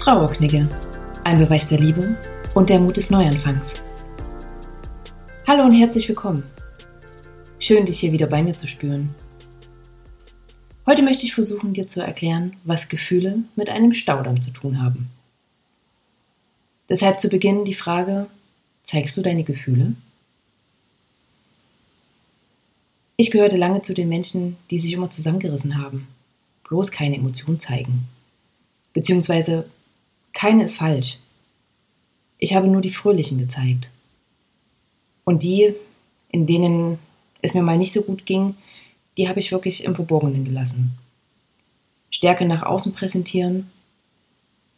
Trauerknigge. Ein Beweis der Liebe und der Mut des Neuanfangs. Hallo und herzlich willkommen. Schön, dich hier wieder bei mir zu spüren. Heute möchte ich versuchen, dir zu erklären, was Gefühle mit einem Staudamm zu tun haben. Deshalb zu Beginn die Frage, zeigst du deine Gefühle? Ich gehörte lange zu den Menschen, die sich immer zusammengerissen haben, bloß keine Emotion zeigen. Beziehungsweise keine ist falsch. Ich habe nur die fröhlichen gezeigt. Und die, in denen es mir mal nicht so gut ging, die habe ich wirklich im Verborgenen gelassen. Stärke nach außen präsentieren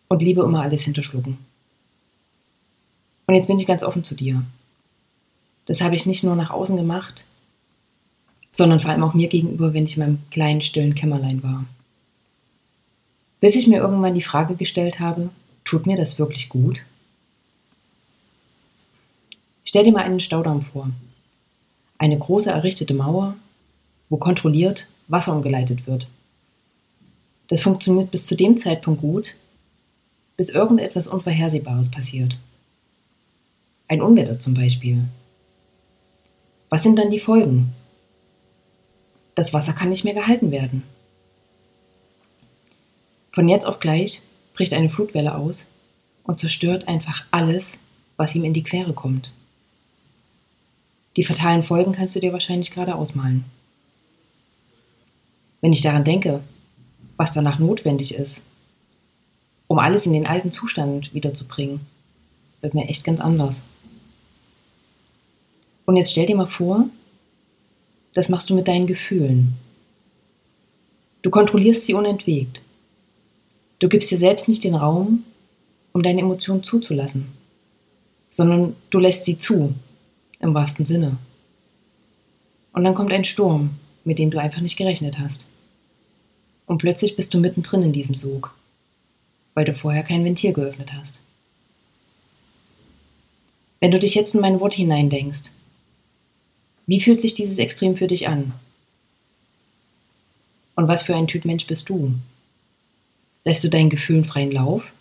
und Liebe immer alles hinterschlucken. Und jetzt bin ich ganz offen zu dir. Das habe ich nicht nur nach außen gemacht, sondern vor allem auch mir gegenüber, wenn ich in meinem kleinen, stillen Kämmerlein war. Bis ich mir irgendwann die Frage gestellt habe, Tut mir das wirklich gut? Stell dir mal einen Staudamm vor. Eine große errichtete Mauer, wo kontrolliert Wasser umgeleitet wird. Das funktioniert bis zu dem Zeitpunkt gut, bis irgendetwas Unvorhersehbares passiert. Ein Unwetter zum Beispiel. Was sind dann die Folgen? Das Wasser kann nicht mehr gehalten werden. Von jetzt auf gleich bricht eine Flutwelle aus und zerstört einfach alles, was ihm in die Quere kommt. Die fatalen Folgen kannst du dir wahrscheinlich gerade ausmalen. Wenn ich daran denke, was danach notwendig ist, um alles in den alten Zustand wiederzubringen, wird mir echt ganz anders. Und jetzt stell dir mal vor, das machst du mit deinen Gefühlen. Du kontrollierst sie unentwegt. Du gibst dir selbst nicht den Raum, um deine Emotionen zuzulassen, sondern du lässt sie zu, im wahrsten Sinne. Und dann kommt ein Sturm, mit dem du einfach nicht gerechnet hast. Und plötzlich bist du mittendrin in diesem Sog, weil du vorher kein Ventil geöffnet hast. Wenn du dich jetzt in mein Wort hineindenkst, wie fühlt sich dieses Extrem für dich an? Und was für ein Typ Mensch bist du? Lässt du deinen Gefühlen freien Lauf?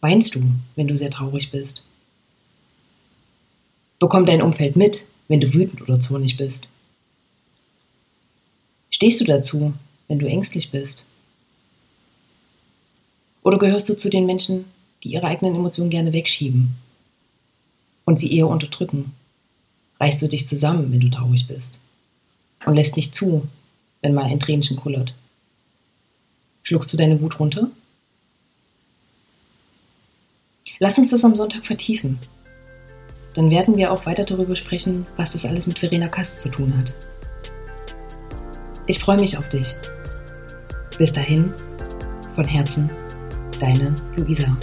Weinst du, wenn du sehr traurig bist? Bekommt dein Umfeld mit, wenn du wütend oder zornig bist? Stehst du dazu, wenn du ängstlich bist? Oder gehörst du zu den Menschen, die ihre eigenen Emotionen gerne wegschieben und sie eher unterdrücken? Reißt du dich zusammen, wenn du traurig bist und lässt nicht zu, wenn mal ein Tränchen kullert? Schluckst du deine Wut runter? Lass uns das am Sonntag vertiefen. Dann werden wir auch weiter darüber sprechen, was das alles mit Verena Kast zu tun hat. Ich freue mich auf dich. Bis dahin, von Herzen, deine Luisa.